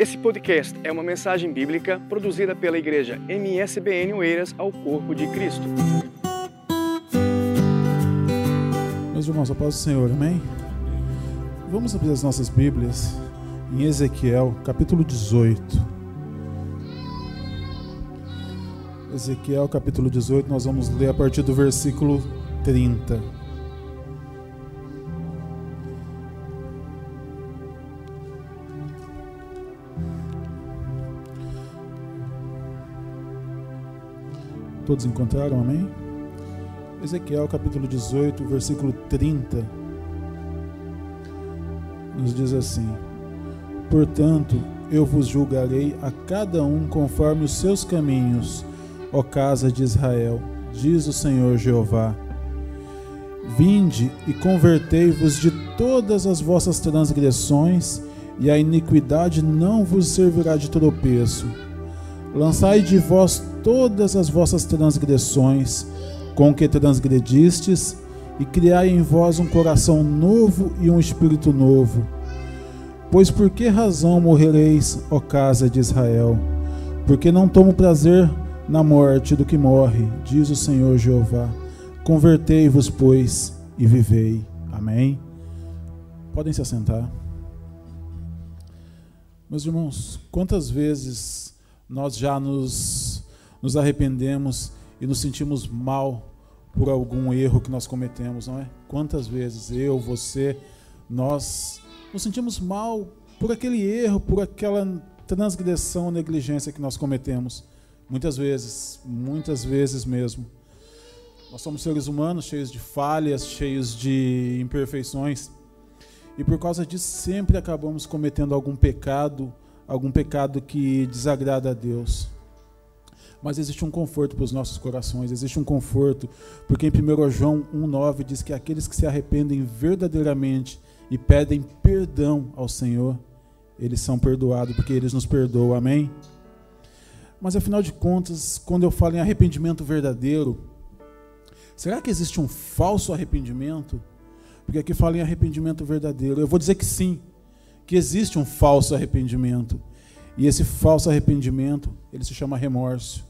Esse podcast é uma mensagem bíblica produzida pela igreja MSBN Oeiras ao Corpo de Cristo. Meus irmãos, a paz do Senhor, amém? Vamos abrir as nossas Bíblias em Ezequiel, capítulo 18. Ezequiel, capítulo 18, nós vamos ler a partir do versículo 30. Todos encontraram, amém? Ezequiel capítulo 18, versículo 30, nos diz assim: Portanto, eu vos julgarei a cada um conforme os seus caminhos, ó casa de Israel, diz o Senhor Jeová. Vinde e convertei-vos de todas as vossas transgressões, e a iniquidade não vos servirá de tropeço. Lançai de vós todas as vossas transgressões com que transgredistes, e criai em vós um coração novo e um espírito novo. Pois por que razão morrereis, ó casa de Israel? Porque não tomo prazer na morte do que morre, diz o Senhor Jeová. Convertei-vos, pois, e vivei. Amém. Podem se assentar. Meus irmãos, quantas vezes nós já nos nos arrependemos e nos sentimos mal por algum erro que nós cometemos, não é? Quantas vezes eu, você, nós nos sentimos mal por aquele erro, por aquela transgressão, negligência que nós cometemos. Muitas vezes, muitas vezes mesmo. Nós somos seres humanos cheios de falhas, cheios de imperfeições. E por causa disso sempre acabamos cometendo algum pecado, algum pecado que desagrada a Deus mas existe um conforto para os nossos corações, existe um conforto, porque em 1 João 1,9 diz que aqueles que se arrependem verdadeiramente e pedem perdão ao Senhor, eles são perdoados, porque eles nos perdoam, amém? Mas afinal de contas, quando eu falo em arrependimento verdadeiro, será que existe um falso arrependimento? Porque aqui fala em arrependimento verdadeiro. Eu vou dizer que sim, que existe um falso arrependimento. E esse falso arrependimento, ele se chama remorso.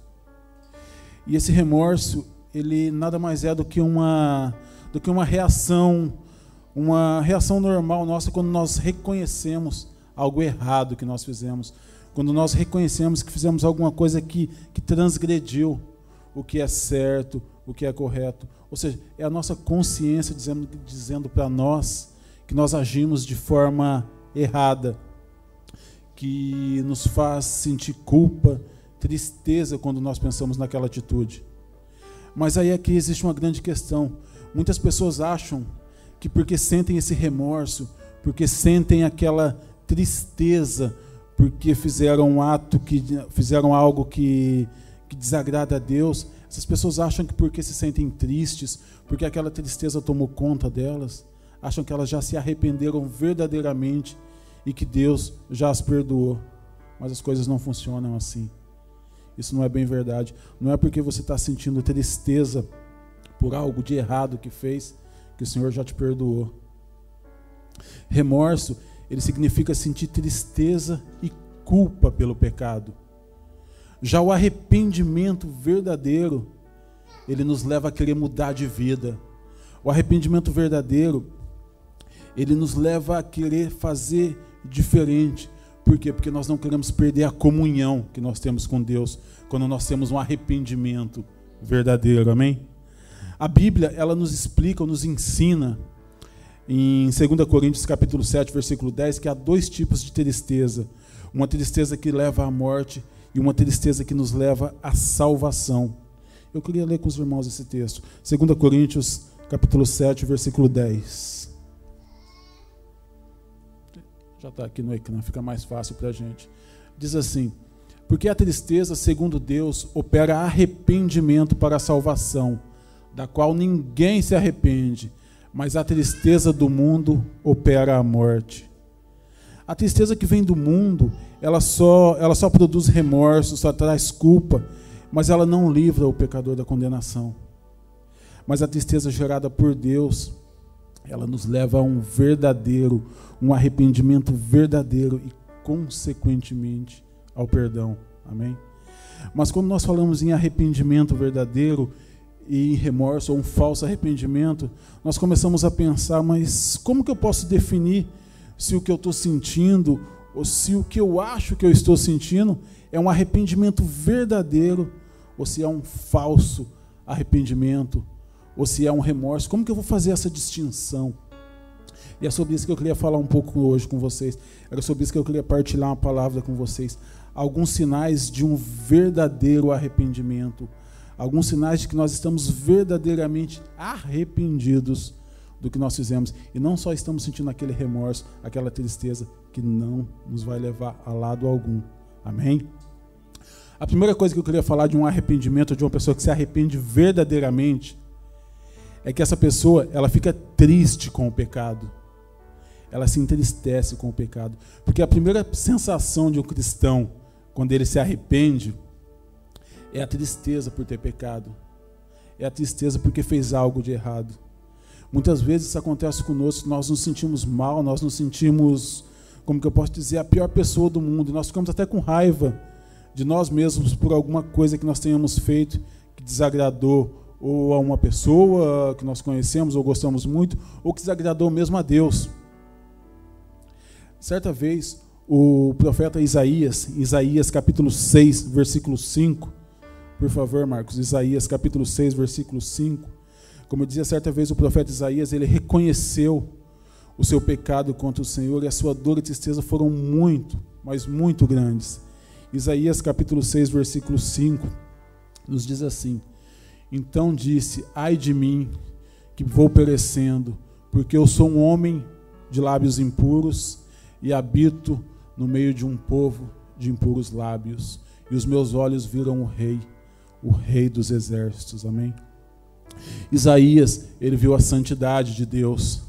E esse remorso, ele nada mais é do que uma do que uma reação, uma reação normal nossa quando nós reconhecemos algo errado que nós fizemos, quando nós reconhecemos que fizemos alguma coisa que, que transgrediu o que é certo, o que é correto. Ou seja, é a nossa consciência dizendo, dizendo para nós que nós agimos de forma errada, que nos faz sentir culpa, tristeza quando nós pensamos naquela atitude. Mas aí aqui existe uma grande questão. Muitas pessoas acham que porque sentem esse remorso, porque sentem aquela tristeza, porque fizeram um ato que fizeram algo que, que desagrada a Deus, essas pessoas acham que porque se sentem tristes, porque aquela tristeza tomou conta delas, acham que elas já se arrependeram verdadeiramente e que Deus já as perdoou. Mas as coisas não funcionam assim. Isso não é bem verdade. Não é porque você está sentindo tristeza por algo de errado que fez que o Senhor já te perdoou. Remorso, ele significa sentir tristeza e culpa pelo pecado. Já o arrependimento verdadeiro, ele nos leva a querer mudar de vida. O arrependimento verdadeiro, ele nos leva a querer fazer diferente. Por quê? Porque nós não queremos perder a comunhão que nós temos com Deus quando nós temos um arrependimento verdadeiro. Amém? A Bíblia, ela nos explica, nos ensina em 2 Coríntios capítulo 7, versículo 10, que há dois tipos de tristeza. Uma tristeza que leva à morte e uma tristeza que nos leva à salvação. Eu queria ler com os irmãos esse texto. 2 Coríntios capítulo 7, versículo 10. Já está aqui no ecrã, fica mais fácil para a gente. Diz assim: Porque a tristeza, segundo Deus, opera arrependimento para a salvação, da qual ninguém se arrepende, mas a tristeza do mundo opera a morte. A tristeza que vem do mundo, ela só, ela só produz remorso, só traz culpa, mas ela não livra o pecador da condenação. Mas a tristeza gerada por Deus, ela nos leva a um verdadeiro, um arrependimento verdadeiro e consequentemente ao perdão. Amém? Mas quando nós falamos em arrependimento verdadeiro e remorso ou um falso arrependimento, nós começamos a pensar, mas como que eu posso definir se o que eu estou sentindo ou se o que eu acho que eu estou sentindo é um arrependimento verdadeiro ou se é um falso arrependimento ou se é um remorso? Como que eu vou fazer essa distinção? E é sobre isso que eu queria falar um pouco hoje com vocês. Era sobre isso que eu queria partilhar uma palavra com vocês. Alguns sinais de um verdadeiro arrependimento. Alguns sinais de que nós estamos verdadeiramente arrependidos do que nós fizemos. E não só estamos sentindo aquele remorso, aquela tristeza, que não nos vai levar a lado algum. Amém? A primeira coisa que eu queria falar de um arrependimento, de uma pessoa que se arrepende verdadeiramente, é que essa pessoa ela fica triste com o pecado ela se entristece com o pecado. Porque a primeira sensação de um cristão, quando ele se arrepende, é a tristeza por ter pecado. É a tristeza porque fez algo de errado. Muitas vezes isso acontece conosco, nós nos sentimos mal, nós nos sentimos, como que eu posso dizer, a pior pessoa do mundo. Nós ficamos até com raiva de nós mesmos por alguma coisa que nós tenhamos feito que desagradou ou a uma pessoa que nós conhecemos ou gostamos muito, ou que desagradou mesmo a Deus. Certa vez, o profeta Isaías, Isaías capítulo 6, versículo 5, por favor, Marcos, Isaías capítulo 6, versículo 5. Como dizia certa vez, o profeta Isaías, ele reconheceu o seu pecado contra o Senhor e a sua dor e tristeza foram muito, mas muito grandes. Isaías capítulo 6, versículo 5, nos diz assim: Então disse: Ai de mim, que vou perecendo, porque eu sou um homem de lábios impuros e habito no meio de um povo de impuros lábios, e os meus olhos viram o Rei, o Rei dos exércitos. Amém? Isaías, ele viu a santidade de Deus,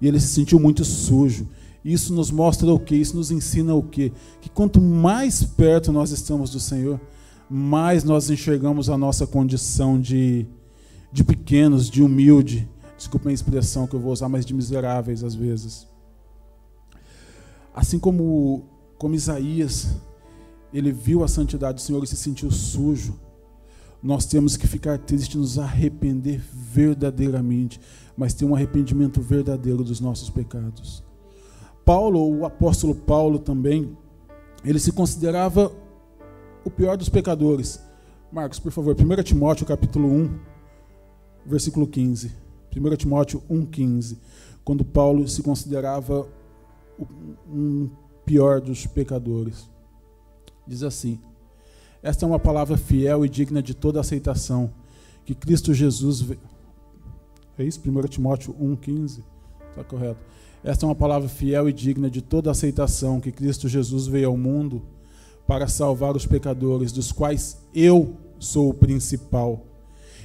e ele se sentiu muito sujo. Isso nos mostra o que? Isso nos ensina o que? Que quanto mais perto nós estamos do Senhor, mais nós enxergamos a nossa condição de, de pequenos, de humilde, desculpem a expressão que eu vou usar, mas de miseráveis às vezes. Assim como, como Isaías, ele viu a santidade do Senhor e se sentiu sujo, nós temos que ficar tristes, nos arrepender verdadeiramente, mas ter um arrependimento verdadeiro dos nossos pecados. Paulo, o apóstolo Paulo também, ele se considerava o pior dos pecadores. Marcos, por favor, 1 Timóteo capítulo 1, versículo 15. 1 Timóteo 1, 15. Quando Paulo se considerava um pior dos pecadores. Diz assim: Esta é uma palavra fiel e digna de toda aceitação, que Cristo Jesus. É isso? 1 Timóteo 1,15? Está correto. Esta é uma palavra fiel e digna de toda aceitação, que Cristo Jesus veio ao mundo para salvar os pecadores, dos quais eu sou o principal.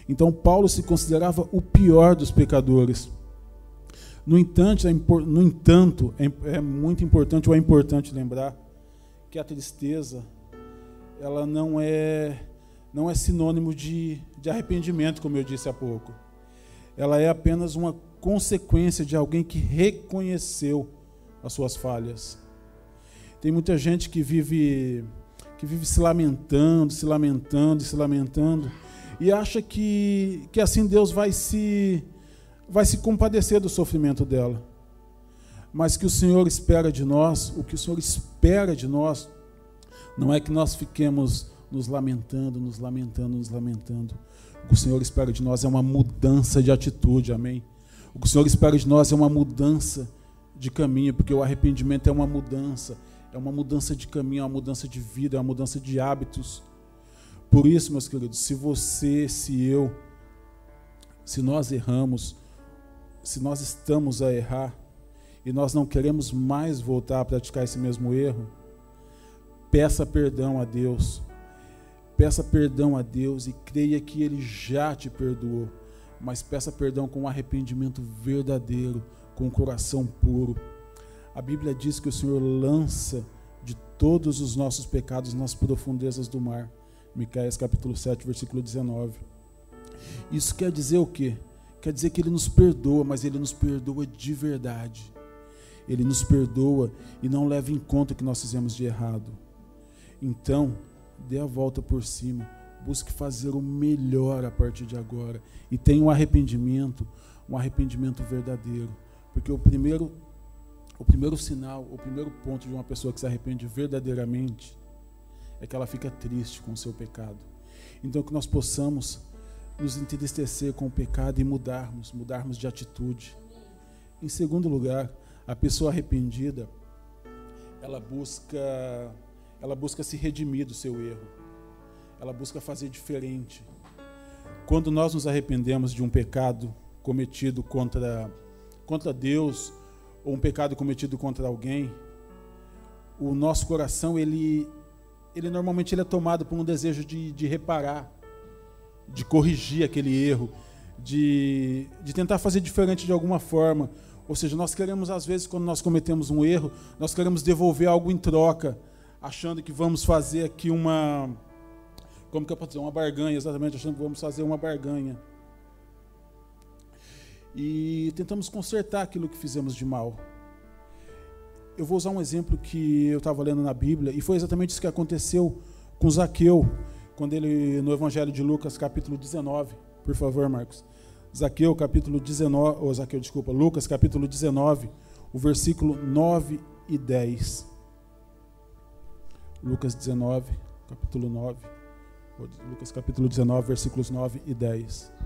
Então, Paulo se considerava o pior dos pecadores. No entanto, é, no entanto, é, é muito importante ou é importante lembrar que a tristeza ela não é não é sinônimo de, de arrependimento, como eu disse há pouco. Ela é apenas uma consequência de alguém que reconheceu as suas falhas. Tem muita gente que vive que vive se lamentando, se lamentando, se lamentando e acha que que assim Deus vai se vai se compadecer do sofrimento dela. Mas que o Senhor espera de nós, o que o Senhor espera de nós, não é que nós fiquemos nos lamentando, nos lamentando, nos lamentando. O que o Senhor espera de nós é uma mudança de atitude, amém? O que o Senhor espera de nós é uma mudança de caminho, porque o arrependimento é uma mudança, é uma mudança de caminho, é uma mudança de vida, é uma mudança de hábitos. Por isso, meus queridos, se você, se eu, se nós erramos, se nós estamos a errar e nós não queremos mais voltar a praticar esse mesmo erro, peça perdão a Deus. Peça perdão a Deus e creia que Ele já te perdoou. Mas peça perdão com um arrependimento verdadeiro, com um coração puro. A Bíblia diz que o Senhor lança de todos os nossos pecados nas profundezas do mar. Micaías capítulo 7, versículo 19. Isso quer dizer o quê? Quer dizer que Ele nos perdoa, mas Ele nos perdoa de verdade. Ele nos perdoa e não leva em conta o que nós fizemos de errado. Então, dê a volta por cima, busque fazer o melhor a partir de agora e tenha um arrependimento, um arrependimento verdadeiro, porque o primeiro o primeiro sinal, o primeiro ponto de uma pessoa que se arrepende verdadeiramente é que ela fica triste com o seu pecado. Então que nós possamos nos entristecer com o pecado e mudarmos, mudarmos de atitude. Em segundo lugar, a pessoa arrependida, ela busca ela busca se redimir do seu erro. Ela busca fazer diferente. Quando nós nos arrependemos de um pecado cometido contra contra Deus ou um pecado cometido contra alguém, o nosso coração ele ele normalmente ele é tomado por um desejo de, de reparar, de corrigir aquele erro, de, de tentar fazer diferente de alguma forma. Ou seja, nós queremos, às vezes, quando nós cometemos um erro, nós queremos devolver algo em troca, achando que vamos fazer aqui uma. Como que eu posso dizer? Uma barganha, exatamente, achando que vamos fazer uma barganha. E tentamos consertar aquilo que fizemos de mal. Eu vou usar um exemplo que eu estava lendo na Bíblia, e foi exatamente isso que aconteceu com Zaqueu, quando ele, no Evangelho de Lucas, capítulo 19. Por favor, Marcos. Zaqueu, capítulo 19, ou Zaqueu, desculpa, Lucas, capítulo 19, o versículo 9 e 10. Lucas 19, capítulo 9. Lucas capítulo 19, versículos 9 e 10.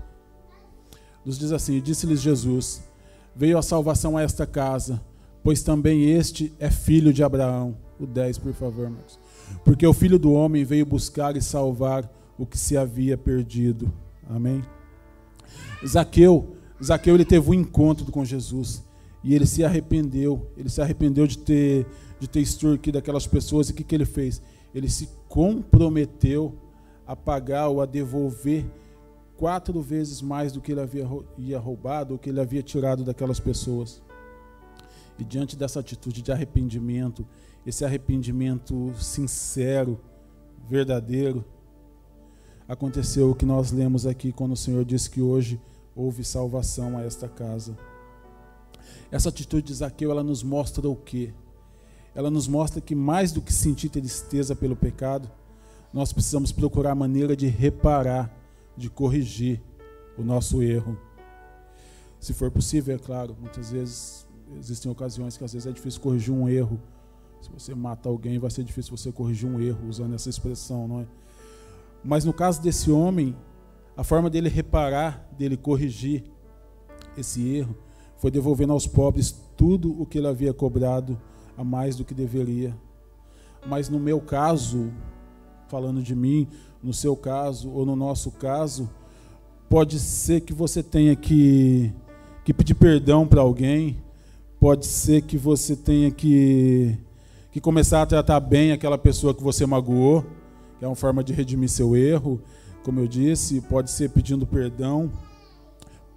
Nos diz assim: Disse-lhes Jesus: Veio a salvação a esta casa, pois também este é filho de Abraão. O 10, por favor, Marcos. Porque o filho do homem veio buscar e salvar o que se havia perdido. Amém. Zaqueu, Zaqueu ele teve um encontro com Jesus e ele se arrependeu. Ele se arrependeu de ter de ter extorquido aquelas pessoas e o que, que ele fez? Ele se comprometeu a pagar ou a devolver quatro vezes mais do que ele havia roubado ou que ele havia tirado daquelas pessoas. E diante dessa atitude de arrependimento, esse arrependimento sincero, verdadeiro, aconteceu o que nós lemos aqui quando o Senhor disse que hoje houve salvação a esta casa. Essa atitude de Zaqueu, ela nos mostra o quê? Ela nos mostra que mais do que sentir tristeza pelo pecado, nós precisamos procurar maneira de reparar, de corrigir o nosso erro. Se for possível, é claro, muitas vezes existem ocasiões que às vezes é difícil corrigir um erro. Se você mata alguém, vai ser difícil você corrigir um erro usando essa expressão, não é? Mas no caso desse homem, a forma dele reparar, dele corrigir esse erro, foi devolvendo aos pobres tudo o que ele havia cobrado a mais do que deveria. Mas no meu caso, falando de mim, no seu caso ou no nosso caso, pode ser que você tenha que, que pedir perdão para alguém, pode ser que você tenha que, que começar a tratar bem aquela pessoa que você magoou, que é uma forma de redimir seu erro, como eu disse, pode ser pedindo perdão,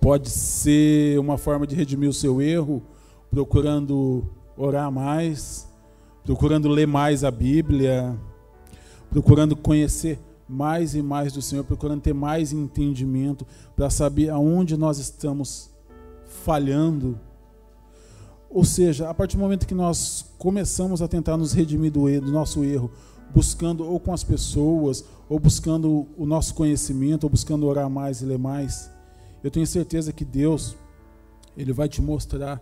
pode ser uma forma de redimir o seu erro, procurando orar mais, procurando ler mais a Bíblia, procurando conhecer mais e mais do Senhor, procurando ter mais entendimento para saber aonde nós estamos falhando. Ou seja, a partir do momento que nós começamos a tentar nos redimir do, erro, do nosso erro, buscando ou com as pessoas, ou buscando o nosso conhecimento, ou buscando orar mais e ler mais, eu tenho certeza que Deus, Ele vai te mostrar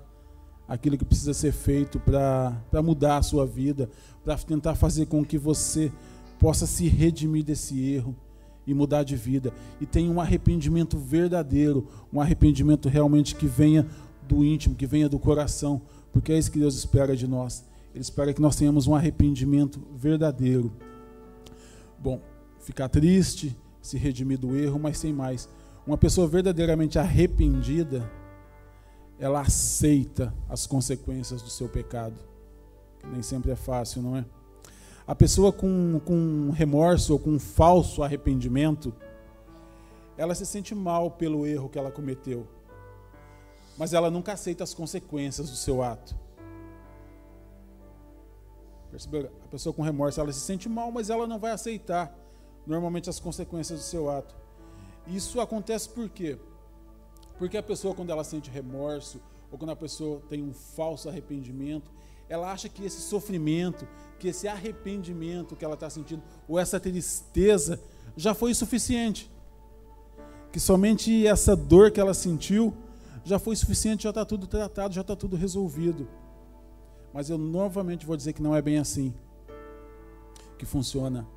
aquilo que precisa ser feito para mudar a sua vida, para tentar fazer com que você possa se redimir desse erro e mudar de vida. E tenha um arrependimento verdadeiro, um arrependimento realmente que venha do íntimo, que venha do coração, porque é isso que Deus espera de nós. Ele espera que nós tenhamos um arrependimento verdadeiro. Bom, ficar triste, se redimir do erro, mas sem mais. Uma pessoa verdadeiramente arrependida, ela aceita as consequências do seu pecado. Nem sempre é fácil, não é? A pessoa com, com remorso ou com falso arrependimento, ela se sente mal pelo erro que ela cometeu, mas ela nunca aceita as consequências do seu ato. Percebeu? A pessoa com remorso, ela se sente mal, mas ela não vai aceitar normalmente as consequências do seu ato. Isso acontece por quê? Porque a pessoa, quando ela sente remorso ou quando a pessoa tem um falso arrependimento, ela acha que esse sofrimento, que esse arrependimento que ela está sentindo, ou essa tristeza, já foi suficiente. Que somente essa dor que ela sentiu já foi suficiente, já está tudo tratado, já está tudo resolvido. Mas eu novamente vou dizer que não é bem assim que funciona.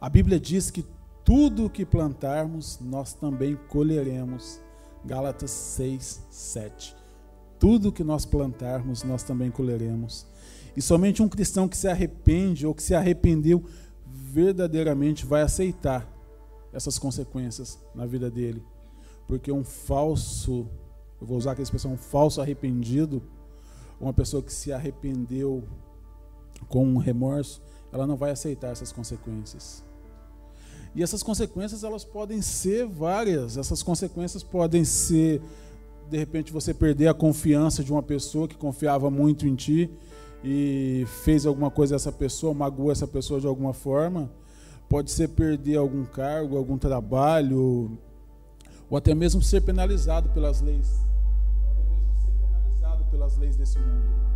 A Bíblia diz que tudo o que plantarmos, nós também colheremos. Gálatas 6, 7. Tudo que nós plantarmos, nós também colheremos. E somente um cristão que se arrepende ou que se arrependeu verdadeiramente vai aceitar essas consequências na vida dele. Porque um falso, eu vou usar aquela expressão, um falso arrependido, uma pessoa que se arrependeu com um remorso, ela não vai aceitar essas consequências. E essas consequências elas podem ser várias. Essas consequências podem ser de repente você perder a confiança de uma pessoa que confiava muito em ti e fez alguma coisa a essa pessoa, magoou essa pessoa de alguma forma. Pode ser perder algum cargo, algum trabalho, ou até mesmo ser penalizado pelas leis. Ou até mesmo ser penalizado pelas leis desse mundo.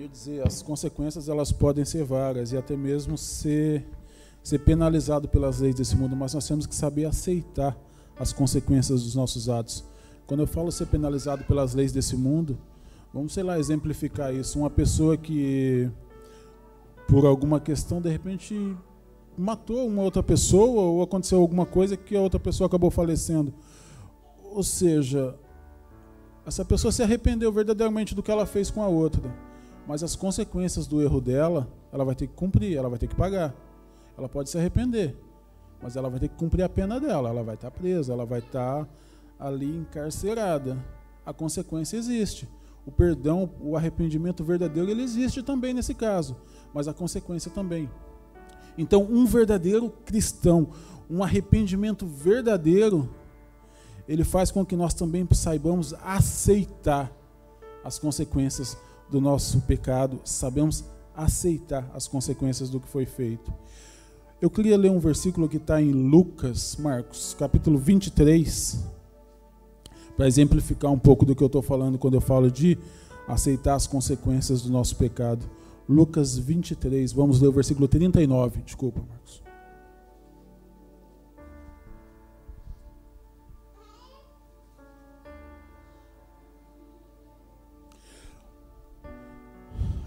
Ia dizer, as consequências elas podem ser várias e até mesmo ser, ser penalizado pelas leis desse mundo, mas nós temos que saber aceitar as consequências dos nossos atos. Quando eu falo ser penalizado pelas leis desse mundo, vamos, sei lá, exemplificar isso. Uma pessoa que, por alguma questão, de repente matou uma outra pessoa ou aconteceu alguma coisa que a outra pessoa acabou falecendo. Ou seja, essa pessoa se arrependeu verdadeiramente do que ela fez com a outra mas as consequências do erro dela, ela vai ter que cumprir, ela vai ter que pagar. Ela pode se arrepender, mas ela vai ter que cumprir a pena dela, ela vai estar presa, ela vai estar ali encarcerada. A consequência existe. O perdão, o arrependimento verdadeiro, ele existe também nesse caso, mas a consequência também. Então, um verdadeiro cristão, um arrependimento verdadeiro, ele faz com que nós também saibamos aceitar as consequências do nosso pecado, sabemos aceitar as consequências do que foi feito. Eu queria ler um versículo que está em Lucas, Marcos, capítulo 23, para exemplificar um pouco do que eu estou falando quando eu falo de aceitar as consequências do nosso pecado. Lucas 23, vamos ler o versículo 39, desculpa, Marcos.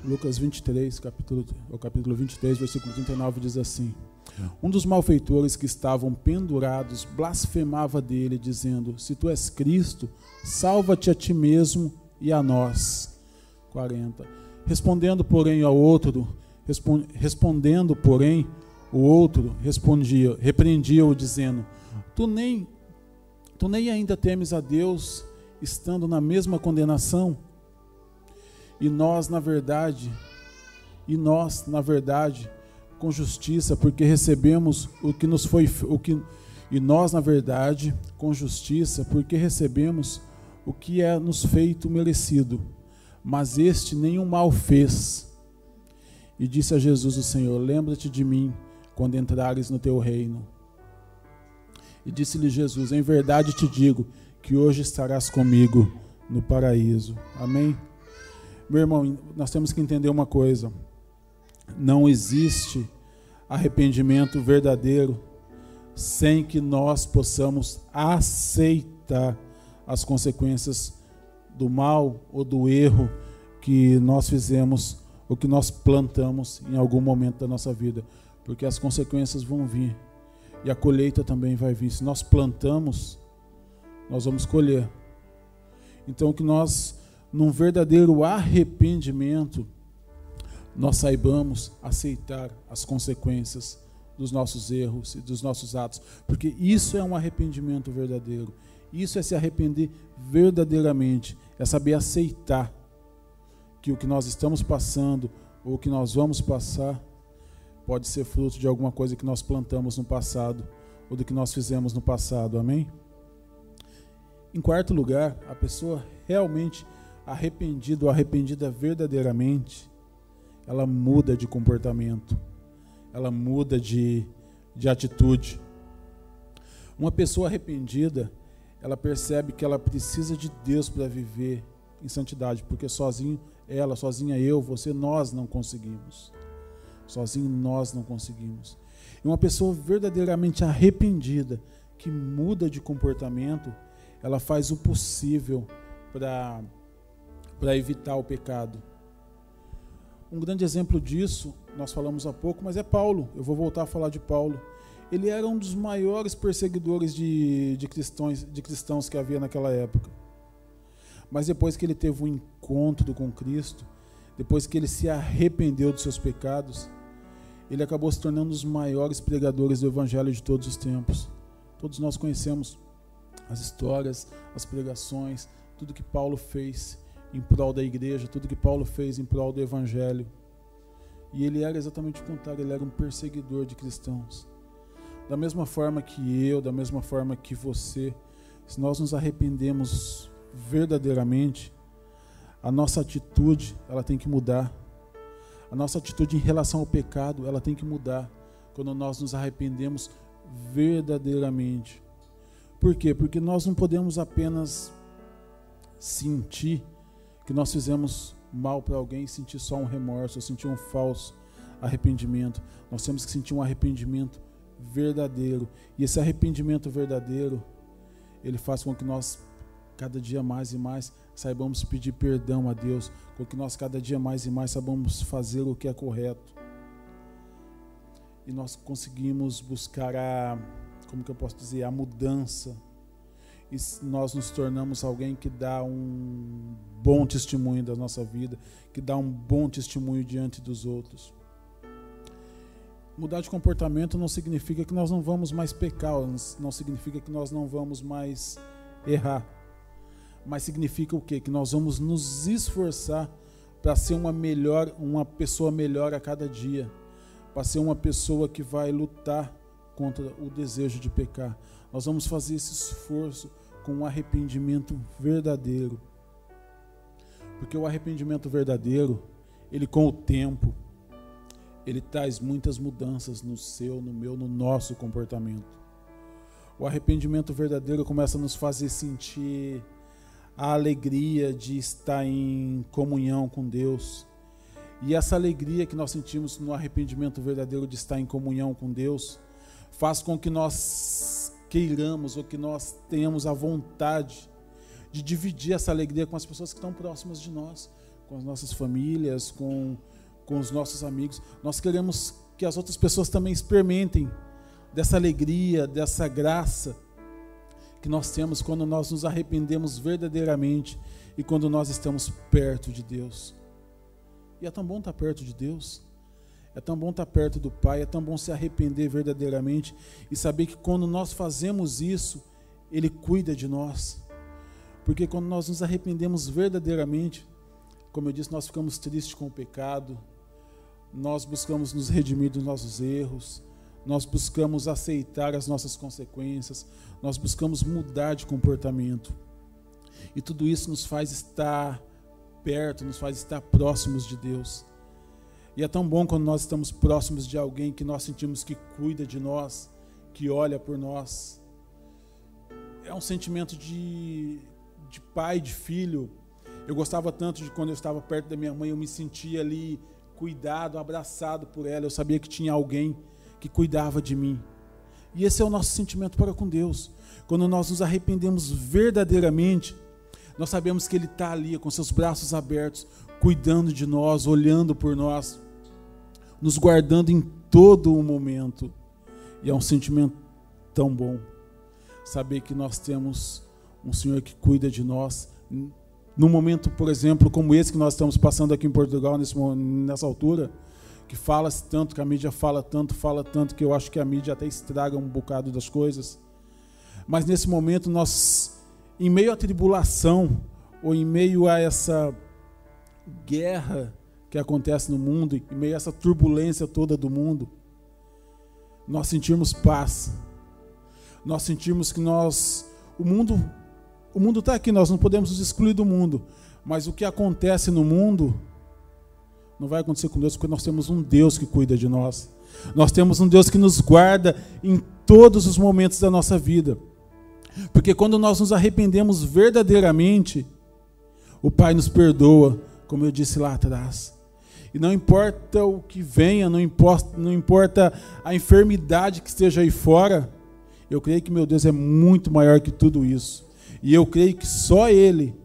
Lucas 23, capítulo, o capítulo 23, versículo 39 diz assim: Um dos malfeitores que estavam pendurados blasfemava dele, dizendo: Se tu és Cristo, salva-te a ti mesmo e a nós. 40. Respondendo, porém, ao outro, respondendo, porém, o outro respondia, repreendia-o, dizendo: Tu nem, tu nem ainda temes a Deus, estando na mesma condenação? E nós, na verdade, e nós, na verdade, com justiça, porque recebemos o que nos foi o que e nós, na verdade, com justiça, porque recebemos o que é nos feito merecido. Mas este nenhum mal fez. E disse a Jesus o Senhor: Lembra-te de mim quando entrares no teu reino. E disse-lhe Jesus: Em verdade te digo que hoje estarás comigo no paraíso. Amém. Meu irmão, nós temos que entender uma coisa: não existe arrependimento verdadeiro sem que nós possamos aceitar as consequências do mal ou do erro que nós fizemos ou que nós plantamos em algum momento da nossa vida, porque as consequências vão vir e a colheita também vai vir. Se nós plantamos, nós vamos colher. Então que nós num verdadeiro arrependimento, nós saibamos aceitar as consequências dos nossos erros e dos nossos atos, porque isso é um arrependimento verdadeiro. Isso é se arrepender verdadeiramente, é saber aceitar que o que nós estamos passando ou o que nós vamos passar pode ser fruto de alguma coisa que nós plantamos no passado ou do que nós fizemos no passado. Amém? Em quarto lugar, a pessoa realmente arrependido ou arrependida verdadeiramente, ela muda de comportamento, ela muda de, de atitude. Uma pessoa arrependida, ela percebe que ela precisa de Deus para viver em santidade, porque sozinho ela, sozinha eu, você, nós não conseguimos. Sozinho nós não conseguimos. E uma pessoa verdadeiramente arrependida, que muda de comportamento, ela faz o possível para evitar o pecado. Um grande exemplo disso, nós falamos há pouco, mas é Paulo. Eu vou voltar a falar de Paulo. Ele era um dos maiores perseguidores de, de, cristãos, de cristãos que havia naquela época. Mas depois que ele teve um encontro com Cristo, depois que ele se arrependeu dos seus pecados, ele acabou se tornando um dos maiores pregadores do Evangelho de todos os tempos. Todos nós conhecemos as histórias, as pregações, tudo que Paulo fez em prol da igreja, tudo que Paulo fez em prol do evangelho. E ele era exatamente o contrário, ele era um perseguidor de cristãos. Da mesma forma que eu, da mesma forma que você, se nós nos arrependemos verdadeiramente, a nossa atitude, ela tem que mudar. A nossa atitude em relação ao pecado, ela tem que mudar quando nós nos arrependemos verdadeiramente. Por quê? Porque nós não podemos apenas sentir que nós fizemos mal para alguém e sentir só um remorso, sentir um falso arrependimento. Nós temos que sentir um arrependimento verdadeiro. E esse arrependimento verdadeiro, ele faz com que nós cada dia mais e mais saibamos pedir perdão a Deus, com que nós cada dia mais e mais saibamos fazer o que é correto. E nós conseguimos buscar a, como que eu posso dizer, a mudança e nós nos tornamos alguém que dá um bom testemunho da nossa vida, que dá um bom testemunho diante dos outros. Mudar de comportamento não significa que nós não vamos mais pecar, não significa que nós não vamos mais errar. Mas significa o quê? Que nós vamos nos esforçar para ser uma melhor, uma pessoa melhor a cada dia, para ser uma pessoa que vai lutar contra o desejo de pecar. Nós vamos fazer esse esforço com um arrependimento verdadeiro. Porque o arrependimento verdadeiro, ele com o tempo, ele traz muitas mudanças no seu, no meu, no nosso comportamento. O arrependimento verdadeiro começa a nos fazer sentir a alegria de estar em comunhão com Deus. E essa alegria que nós sentimos no arrependimento verdadeiro de estar em comunhão com Deus, faz com que nós queiramos ou que nós tenhamos a vontade de dividir essa alegria com as pessoas que estão próximas de nós, com as nossas famílias, com, com os nossos amigos. Nós queremos que as outras pessoas também experimentem dessa alegria, dessa graça que nós temos quando nós nos arrependemos verdadeiramente e quando nós estamos perto de Deus. E é tão bom estar perto de Deus. É tão bom estar perto do Pai, é tão bom se arrepender verdadeiramente e saber que quando nós fazemos isso, Ele cuida de nós. Porque quando nós nos arrependemos verdadeiramente, como eu disse, nós ficamos tristes com o pecado, nós buscamos nos redimir dos nossos erros, nós buscamos aceitar as nossas consequências, nós buscamos mudar de comportamento. E tudo isso nos faz estar perto, nos faz estar próximos de Deus. E é tão bom quando nós estamos próximos de alguém que nós sentimos que cuida de nós, que olha por nós. É um sentimento de, de pai, de filho. Eu gostava tanto de quando eu estava perto da minha mãe, eu me sentia ali cuidado, abraçado por ela. Eu sabia que tinha alguém que cuidava de mim. E esse é o nosso sentimento para com Deus. Quando nós nos arrependemos verdadeiramente, nós sabemos que Ele está ali com seus braços abertos, cuidando de nós, olhando por nós nos guardando em todo o momento. E é um sentimento tão bom saber que nós temos um Senhor que cuida de nós. Num momento, por exemplo, como esse que nós estamos passando aqui em Portugal, nesse, nessa altura, que fala-se tanto, que a mídia fala tanto, fala tanto, que eu acho que a mídia até estraga um bocado das coisas. Mas nesse momento, nós, em meio à tribulação, ou em meio a essa guerra que acontece no mundo, em meio a essa turbulência toda do mundo, nós sentirmos paz. Nós sentirmos que nós, o mundo, o mundo está aqui, nós não podemos nos excluir do mundo, mas o que acontece no mundo, Não vai acontecer com Deus porque nós temos um Deus que cuida de nós. Nós temos um Deus que nos guarda em todos os momentos da nossa vida. Porque quando nós nos arrependemos verdadeiramente, o Pai nos perdoa, como eu disse lá atrás. E não importa o que venha, não importa, não importa a enfermidade que esteja aí fora, eu creio que meu Deus é muito maior que tudo isso. E eu creio que só Ele,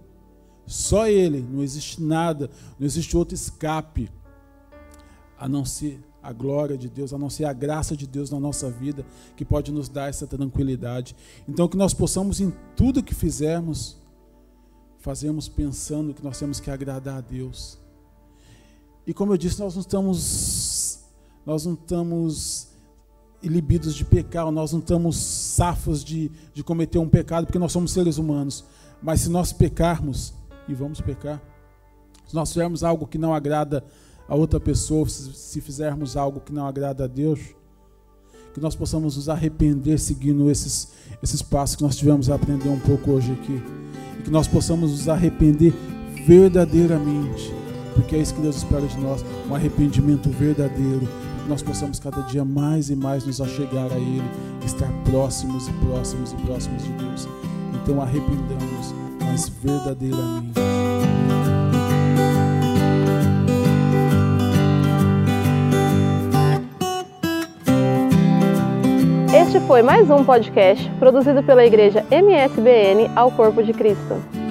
só Ele, não existe nada, não existe outro escape a não ser a glória de Deus, a não ser a graça de Deus na nossa vida, que pode nos dar essa tranquilidade. Então, que nós possamos, em tudo que fizermos, fazermos pensando que nós temos que agradar a Deus. E como eu disse, nós não estamos, nós não estamos ilibidos de pecado, nós não estamos safos de, de cometer um pecado, porque nós somos seres humanos. Mas se nós pecarmos, e vamos pecar, se nós fizermos algo que não agrada a outra pessoa, se fizermos algo que não agrada a Deus, que nós possamos nos arrepender seguindo esses, esses passos que nós tivemos a aprender um pouco hoje aqui. E que nós possamos nos arrepender verdadeiramente, porque é isso que Deus espera de nós, um arrependimento verdadeiro, que nós possamos cada dia mais e mais nos achegar a Ele, estar próximos e próximos e próximos de Deus. Então arrependamos, mas verdadeiramente. Este foi mais um podcast produzido pela Igreja MSBN ao Corpo de Cristo.